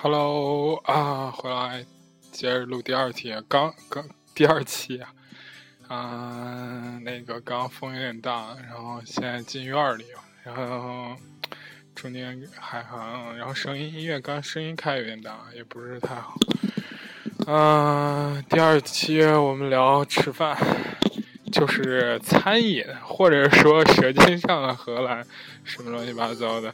Hello 啊，回来接着录第二题，刚刚第二期啊，啊，那个刚风有点大，然后现在进院里，然后中间海航，然后声音音乐刚声音开有点大，也不是太好。嗯，第二期我们聊吃饭，就是餐饮，或者说舌尖上的荷兰，什么乱七八糟的。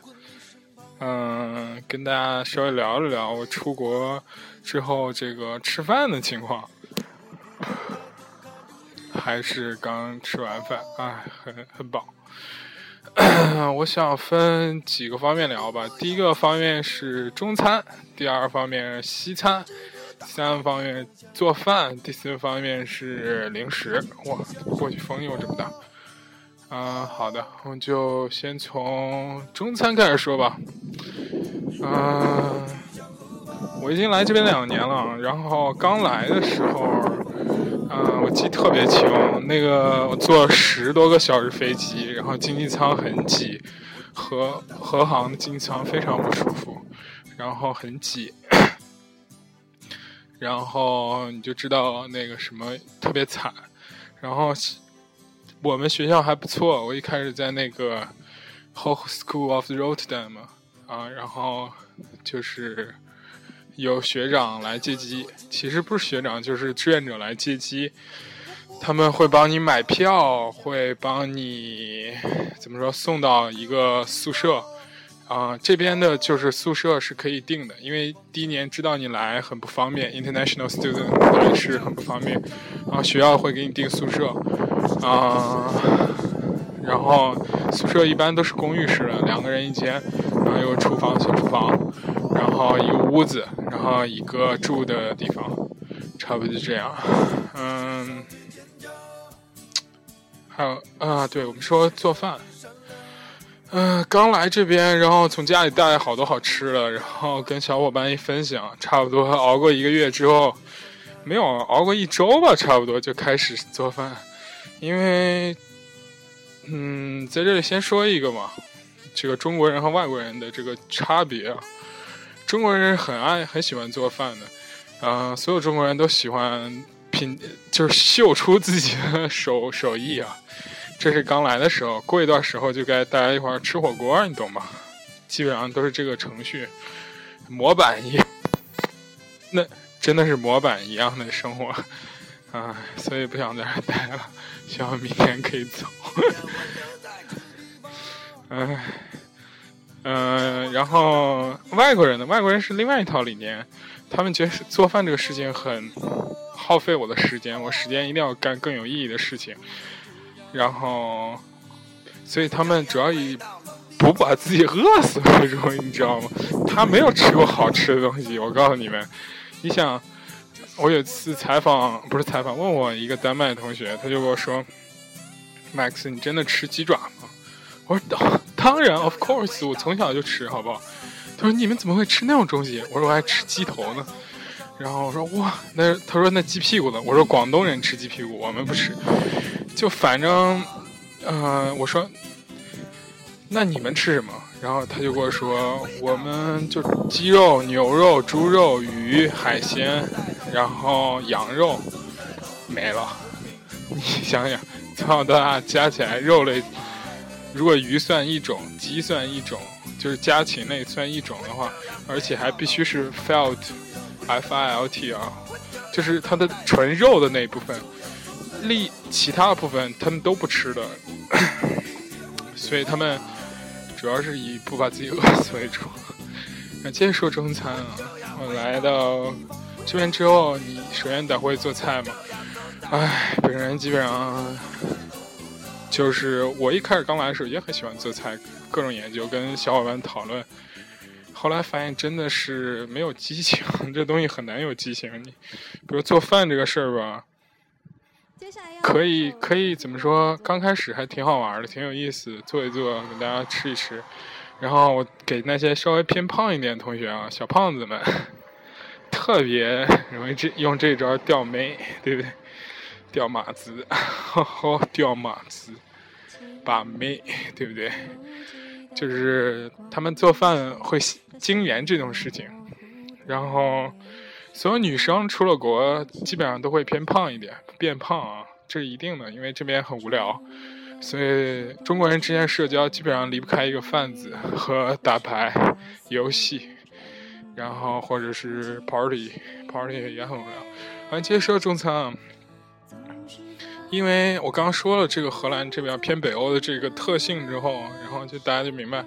嗯，跟大家稍微聊了聊我出国之后这个吃饭的情况，还是刚吃完饭，哎，很很饱。我想分几个方面聊吧。第一个方面是中餐，第二方面西餐，第三方面做饭，第四方面是零食。哇，过去风又这么大。嗯，好的，我们就先从中餐开始说吧。嗯，我已经来这边两年了，然后刚来的时候，嗯，我记特别清，那个我坐十多个小时飞机，然后经济舱很挤，和和航的经济舱非常不舒服，然后很挤，然后你就知道那个什么特别惨，然后。我们学校还不错，我一开始在那个 Hoch School of Rotterdam 啊，然后就是有学长来接机，其实不是学长，就是志愿者来接机，他们会帮你买票，会帮你怎么说送到一个宿舍。啊，这边的就是宿舍是可以定的，因为第一年知道你来很不方便，international student 来是很不方便，然后学校会给你订宿舍，啊，然后宿舍一般都是公寓式的，两个人一间，然后有厨房、小厨房，然后一个屋子，然后一个住的地方，差不多就这样，嗯，还有啊，对我们说做饭。嗯，刚来这边，然后从家里带好多好吃的，然后跟小伙伴一分享，差不多熬过一个月之后，没有熬过一周吧，差不多就开始做饭。因为，嗯，在这里先说一个嘛，这个中国人和外国人的这个差别啊，中国人很爱很喜欢做饭的，啊，所有中国人都喜欢品，就是秀出自己的手手艺啊。这是刚来的时候，过一段时候就该大家一块儿吃火锅，你懂吗？基本上都是这个程序，模板一，那真的是模板一样的生活，啊，所以不想在这待了，希望明天可以走。哎，嗯，然后外国人呢？外国人是另外一套理念，他们觉得做饭这个事情很耗费我的时间，我时间一定要干更有意义的事情。然后，所以他们主要以不把自己饿死为主，你知道吗？他没有吃过好吃的东西。我告诉你们，你想，我有次采访，不是采访，问我一个丹麦同学，他就跟我说：“Max，你真的吃鸡爪吗？”我说：“当当然，of course，我从小就吃，好不好？”他说：“你们怎么会吃那种东西？”我说：“我还吃鸡头呢。”然后我说：“哇，那他说那鸡屁股呢？”我说：“广东人吃鸡屁股，我们不吃。”就反正，嗯，我说，那你们吃什么？然后他就跟我说，我们就鸡肉、牛肉、猪肉、鱼、海鲜，然后羊肉，没了。你想想，从小到大加起来肉类，如果鱼算一种，鸡算一种，就是家禽类算一种的话，而且还必须是 felt，f i l t 啊，就是它的纯肉的那一部分。力其他部分他们都不吃的，所以他们主要是以不把自己饿死为主。那接着说中餐啊，我来到这边之后，你首先得会做菜嘛。唉，本人基本上就是我一开始刚来的时候也很喜欢做菜，各种研究跟小伙伴讨论，后来发现真的是没有激情，这东西很难有激情。你比如做饭这个事儿吧。可以可以怎么说？刚开始还挺好玩的，挺有意思，做一做，给大家吃一吃。然后我给那些稍微偏胖一点的同学啊，小胖子们，特别容易这用这招钓妹，对不对？钓马子，好钓马子，把妹，对不对？就是他们做饭会精研这种事情，然后所有女生出了国，基本上都会偏胖一点，变胖啊，这是一定的，因为这边很无聊。所以中国人之间社交基本上离不开一个贩子和打牌游戏，然后或者是 party，party 也很无聊。完，接着说中餐啊，因为我刚刚说了这个荷兰这边偏北欧的这个特性之后，然后就大家就明白，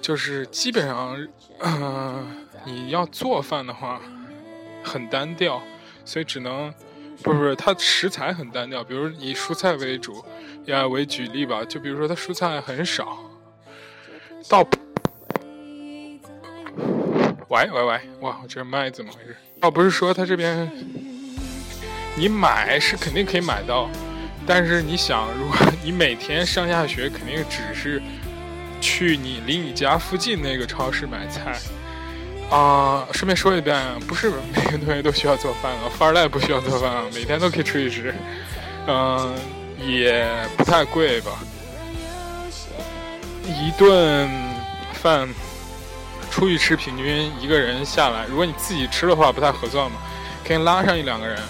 就是基本上，嗯，你要做饭的话很单调，所以只能。不是不是，它食材很单调，比如以蔬菜为主，呀为举例吧，就比如说它蔬菜很少。到，喂喂喂，哇，我这麦怎么回事？哦，不是说它这边，你买是肯定可以买到，但是你想，如果你每天上下学，肯定只是去你离你家附近那个超市买菜。啊，顺便说一遍，不是每个同学都需要做饭啊，富二代不需要做饭啊，每天都可以出去吃，嗯，也不太贵吧，一顿饭出去吃，平均一个人下来，如果你自己吃的话不太合算嘛，可以拉上一两个人，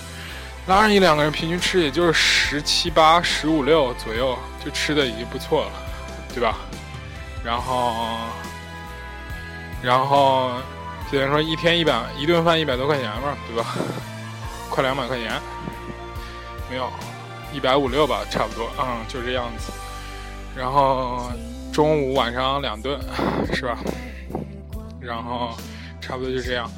拉上一两个人，平均吃也就是十七八、十五六左右，就吃的已经不错了，对吧？然后，然后。比如说一天一百一顿饭一百多块钱吧，对吧？快两百块钱，没有，一百五六吧，差不多，嗯，就这样子。然后中午晚上两顿，是吧？然后差不多就这样。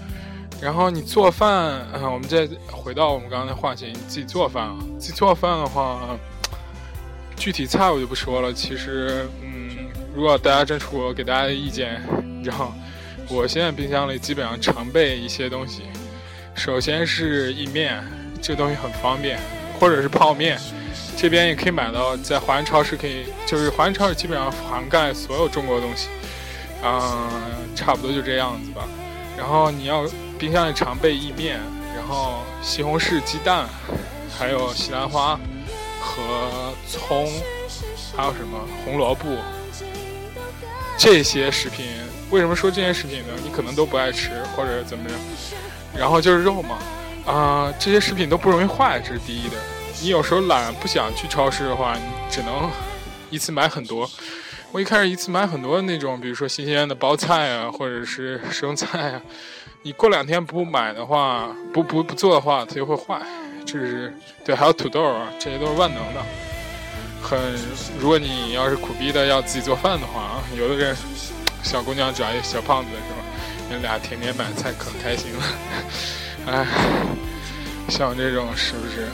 然后你做饭，嗯，我们再回到我们刚刚的话题，你自己做饭啊？自己做饭的话，具体菜我就不说了。其实，嗯，如果大家真出国，给大家意见，然后。我现在冰箱里基本上常备一些东西，首先是意面，这东西很方便，或者是泡面，这边也可以买到，在华人超市可以，就是华人超市基本上涵盖所有中国东西，嗯，差不多就这样子吧。然后你要冰箱里常备意面，然后西红柿、鸡蛋，还有西兰花和葱，还有什么红萝卜，这些食品。为什么说这件食品呢？你可能都不爱吃，或者怎么着。然后就是肉嘛，啊，这些食品都不容易坏，这是第一的。你有时候懒不想去超市的话，你只能 一次买很多。我一开始一次买很多那种，比如说新鲜的包菜啊，或者是生菜啊。你过两天不买的话，不不不做的话，它就会坏。这是对，还有土豆啊，这些都是万能的。很，如果你要是苦逼的要自己做饭的话啊，有的人。小姑娘找一小胖子是吧？你俩天天买菜可开心了。哎，像我这种是不是？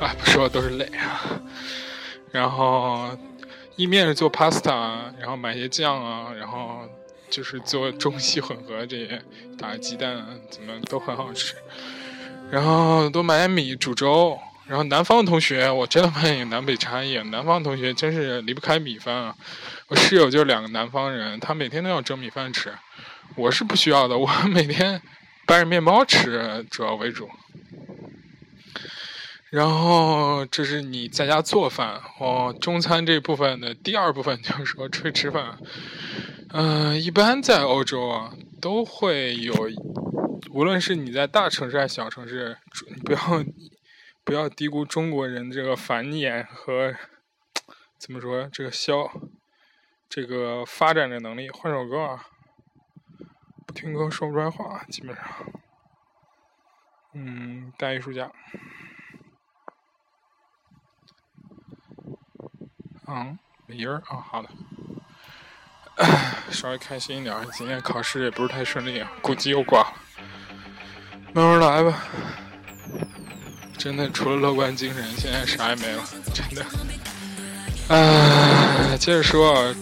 哎，不说都是泪啊。然后意面是做 pasta，然后买些酱啊，然后就是做中西混合这些，打鸡蛋怎么都很好吃。然后多买点米煮粥。然后南方同学，我真的发现有南北差异。南方同学真是离不开米饭啊！我室友就是两个南方人，他每天都要蒸米饭吃。我是不需要的，我每天掰着面包吃，主要为主。然后这是你在家做饭哦，中餐这部分的第二部分就是说出去吃饭。嗯，一般在欧洲啊，都会有，无论是你在大城市还是小城市，不要。不要低估中国人这个繁衍和怎么说这个消这个发展的能力。换首歌啊，不听歌说不出来话，基本上。嗯，大艺术家。嗯，没音儿啊，好的。稍微开心一点，今天考试也不是太顺利，估计又挂了。慢慢来吧。真的，除了乐观精神，现在啥也没了。真的，唉，接着说，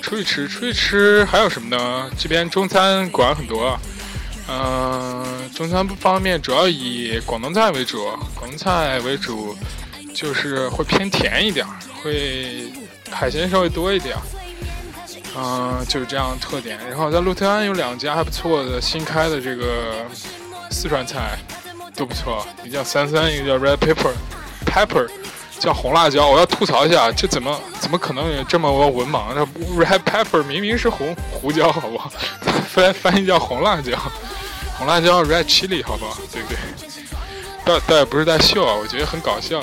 出去吃，出去吃还有什么呢？这边中餐馆很多，嗯，中餐不方面主要以广东菜为主，广东菜为主，就是会偏甜一点，会海鲜稍微多一点，嗯，就是这样特点。然后在鹿特安有两家还不错的新开的这个四川菜。都不错，一个叫三三，一个叫 red pepper，pepper，叫红辣椒。我要吐槽一下，这怎么怎么可能有这么多文盲？这 red pepper 明明是红胡椒，好不好？翻翻译叫红辣椒，红辣椒 red chili，好不好？对不对？倒倒也不是在秀啊，我觉得很搞笑。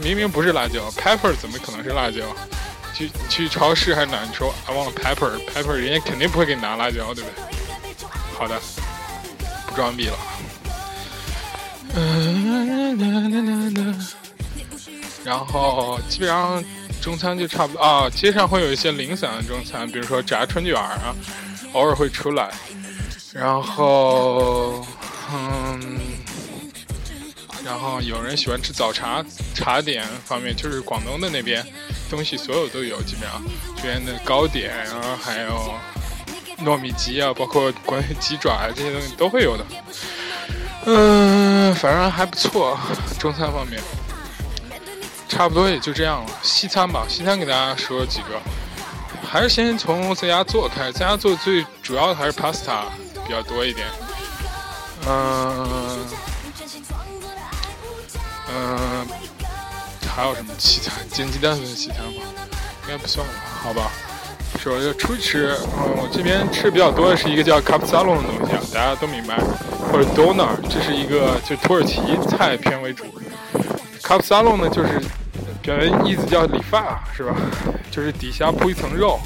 明明不是辣椒，pepper 怎么可能是辣椒？去去超市还是哪？你说 I want pepper，pepper，人家肯定不会给你拿辣椒，对不对？好的，不装逼了。然后基本上中餐就差不多啊，街上会有一些零散的中餐，比如说炸春卷啊，偶尔会出来。然后，嗯，然后有人喜欢吃早茶，茶点方面就是广东的那边东西所有都有，基本上这边的糕点，然后还有糯米鸡啊，包括关于鸡爪啊这些东西都会有的。嗯，反正还不错，中餐方面。差不多也就这样了。西餐吧，西餐给大家说几个，还是先从在家做开始。在家做最主要的还是 pasta 比较多一点。嗯嗯，还有什么西餐？煎鸡蛋算西餐吗？应该不算吧？好吧。说要出去吃，嗯，我这边吃比较多的是一个叫 c a p s a l o n 的东西啊，大家都明白，或者 doner，这是一个就土耳其菜偏为主。c a p s a l o n 呢，就是。表原意思叫理发是吧？就是底下铺一层肉，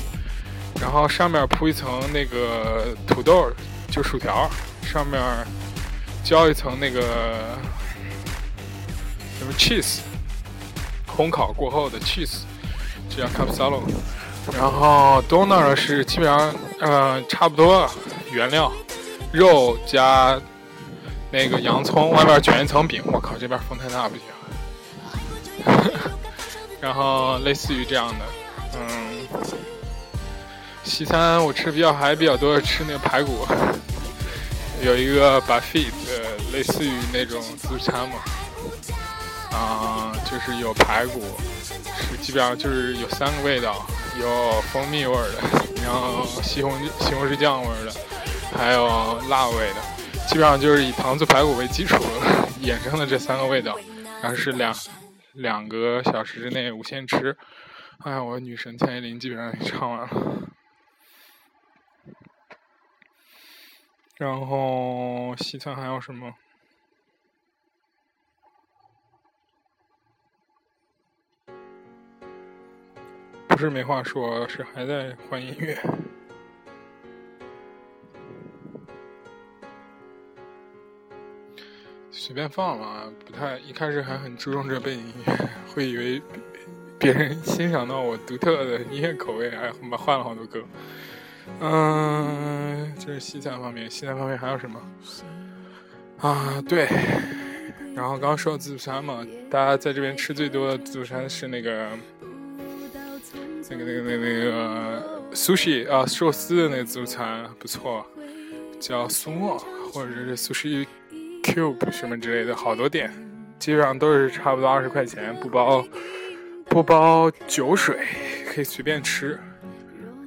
然后上面铺一层那个土豆，就薯条，上面浇一层那个什么 cheese，烘烤过后的 cheese，这叫 c a p s a l o n。然后 doner 是基本上呃差不多原料，肉加那个洋葱，外边卷一层饼。我靠，这边风太大不行。然后类似于这样的，嗯，西餐我吃比较还比较多的，吃那个排骨，有一个 buffet，呃，类似于那种自助餐嘛，啊，就是有排骨，是基本上就是有三个味道，有蜂蜜味的，然后西红西红柿酱味的，还有辣味的，基本上就是以糖醋排骨为基础衍生的这三个味道，然后是两。两个小时之内无限吃，哎呀，我女神蔡依林基本上也唱完了。然后西餐还有什么？不是没话说，是还在换音乐。随便放了，不太一开始还很注重这背景音乐，会以为别人欣赏到我独特的音乐口味，还换了好多歌。嗯，这是西餐方面，西餐方面还有什么？啊，对，然后刚刚说到自助餐嘛，大家在这边吃最多的自助餐是那个那个那个那个那个 sushi 啊，寿司的那个自助餐不错，叫苏莫或者是 sushi。Cube 什么之类的，好多店，基本上都是差不多二十块钱，不包不包酒水，可以随便吃。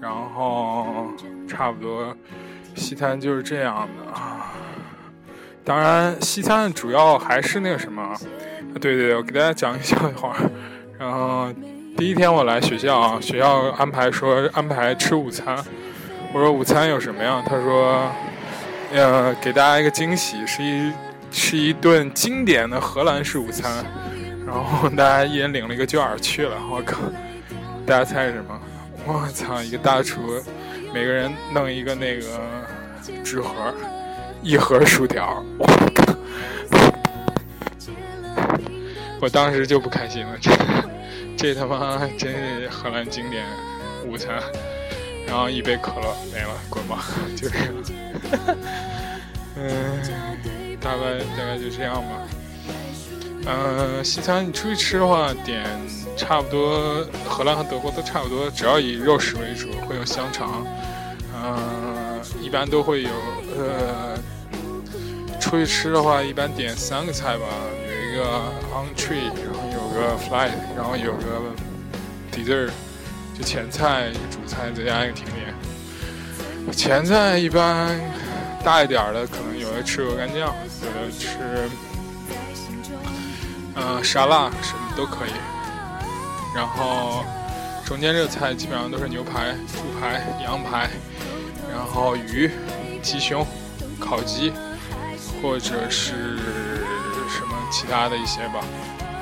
然后差不多西餐就是这样的。当然，西餐主要还是那个什么，对对对，我给大家讲一个笑话。然后第一天我来学校啊，学校安排说安排吃午餐，我说午餐有什么呀？他说，呃，给大家一个惊喜，是一。是一顿经典的荷兰式午餐，然后大家一人领了一个券去了。我靠，大家猜是什么？我操，一个大厨，每个人弄一个那个纸盒，一盒薯条。我，当时就不开心了，这这他妈 真是荷兰经典午餐。然后一杯可乐没了，滚吧，就这样。嗯。大概大概就这样吧。嗯，西餐你出去吃的话，点差不多，荷兰和德国都差不多，只要以肉食为主，会有香肠。嗯，一般都会有。呃，出去吃的话，一般点三个菜吧，有一个 entree，有个 flight，然后有个 dessert，就前菜、主菜再加一个甜点。前菜一般。大一点的可能有的吃鹅肝酱，有的吃，嗯，沙拉什么都可以。然后中间这个菜基本上都是牛排、猪排、羊排，然后鱼、鸡胸、烤鸡，或者是什么其他的一些吧，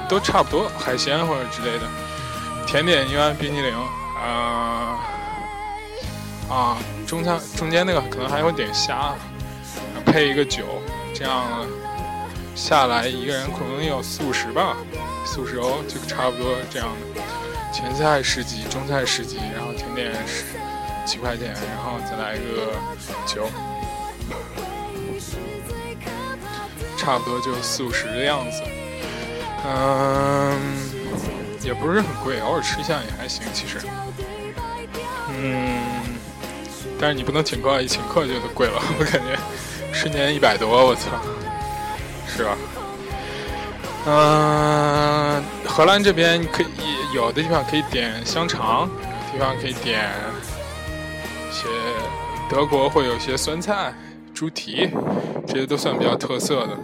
都差不多，海鲜或者之类的。甜点一般冰激凌，啊啊，中餐中间那个可能还有点虾，配一个酒，这样下来一个人可能有四五十吧，四五十欧就差不多这样的。前菜十几，中菜十几，然后甜点十几块钱，然后再来一个酒，差不多就四五十的样子。嗯，也不是很贵，偶尔吃一下也还行，其实。嗯，但是你不能请客，一请客就得贵了，我感觉瞬间一百多，我操，是吧？嗯，荷兰这边可以有的地方可以点香肠，有地方可以点一些德国会有些酸菜、猪蹄，这些都算比较特色的。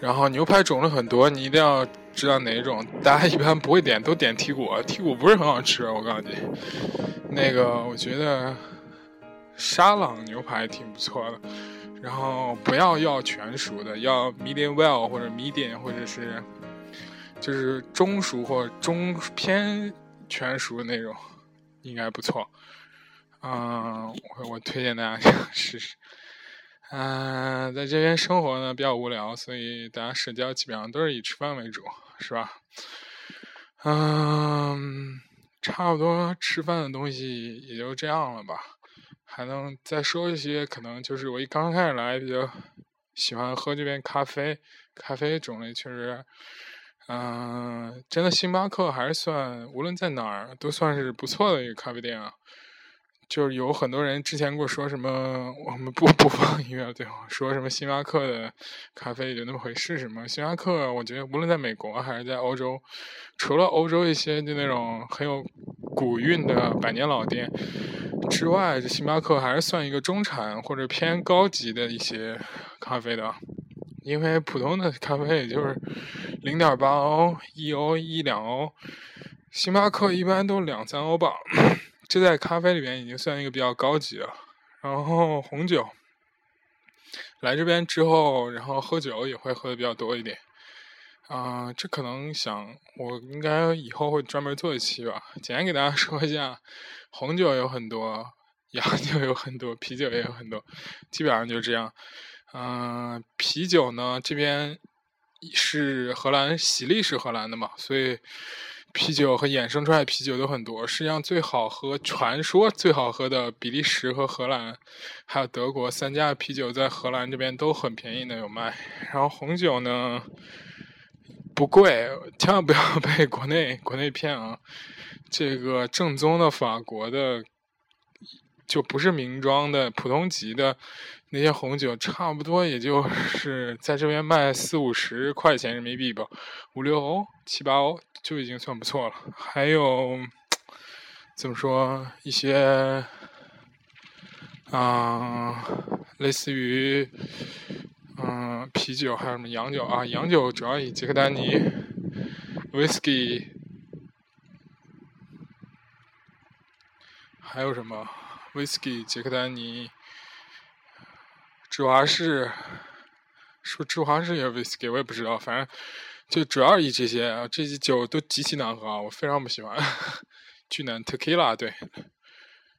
然后牛排种类很多，你一定要知道哪一种。大家一般不会点，都点剔骨，剔骨不是很好吃，我告诉你。那个我觉得沙朗牛排挺不错的。然后不要要全熟的，要 medium well 或者 medium 或者是就是中熟或中偏全熟的那种，应该不错。嗯，我我推荐大家试试。嗯，在这边生活呢比较无聊，所以大家社交基本上都是以吃饭为主，是吧？嗯，差不多吃饭的东西也就这样了吧。还能再说一些，可能就是我一刚开始来比较喜欢喝这边咖啡，咖啡种类确实，嗯，真的星巴克还是算无论在哪儿都算是不错的一个咖啡店啊。就是有很多人之前跟我说什么，我们不不放音乐，对后说什么星巴克的咖啡就那么回事什么？星巴克，我觉得无论在美国还是在欧洲，除了欧洲一些就那种很有古韵的百年老店之外，这星巴克还是算一个中产或者偏高级的一些咖啡的，因为普通的咖啡也就是零点八欧、一欧、一两欧，星巴克一般都两三欧吧。这在咖啡里面已经算一个比较高级了，然后红酒，来这边之后，然后喝酒也会喝的比较多一点，啊，这可能想我应该以后会专门做一期吧，简单给大家 说一下，红酒有很多，洋酒有很多，啤酒也有很多，基本上就这样，嗯，啤酒呢这边是荷兰，喜力是荷兰的嘛，所以。啤酒和衍生出来啤酒都很多，实际上最好喝、传说最好喝的比利时和荷兰，还有德国三家啤酒在荷兰这边都很便宜的有卖。然后红酒呢不贵，千万不要被国内国内骗啊！这个正宗的法国的就不是名庄的普通级的那些红酒，差不多也就是在这边卖四五十块钱人民币吧，五六欧、七八欧。就已经算不错了，还有怎么说一些啊，类似于嗯啤酒，还有什么洋酒啊？洋酒主要以杰克丹尼、whisky，还有什么 whisky、杰克丹尼、芝华士，说芝华士也 whisky，我也不知道，反正。就主要以这些啊，这些酒都极其难喝啊，我非常不喜欢，巨难。Tequila 对，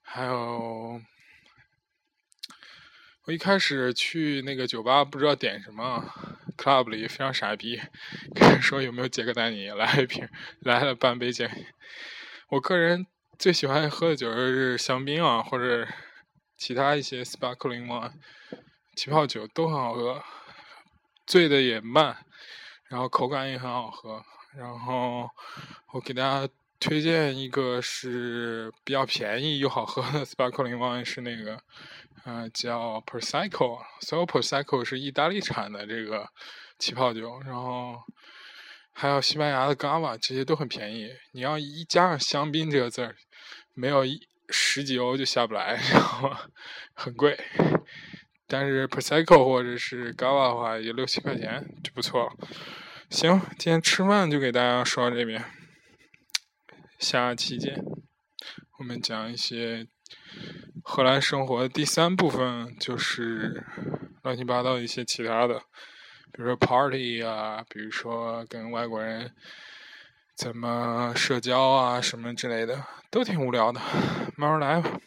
还有我一开始去那个酒吧不知道点什么，club 里非常傻逼，跟人说有没有杰克丹尼，来一瓶，来了半杯杰。我个人最喜欢喝的酒是香槟啊，或者其他一些 sparkling wine，气泡酒都很好喝，醉的也慢。然后口感也很好喝，然后我给大家推荐一个是比较便宜又好喝的 sparkling wine，是那个，呃，叫 Prosecco，所有 Prosecco 是意大利产的这个气泡酒，然后还有西班牙的 Gava，这些都很便宜。你要一加上香槟这个字儿，没有一十几欧就下不来，然后很贵。但是 Prosecco 或者是 Gava 的话，也六七块钱就不错了。行，今天吃饭就给大家说到这边，下期见。我们讲一些荷兰生活的。第三部分就是乱七八糟一些其他的，比如说 party 啊，比如说跟外国人怎么社交啊，什么之类的，都挺无聊的。慢慢来吧。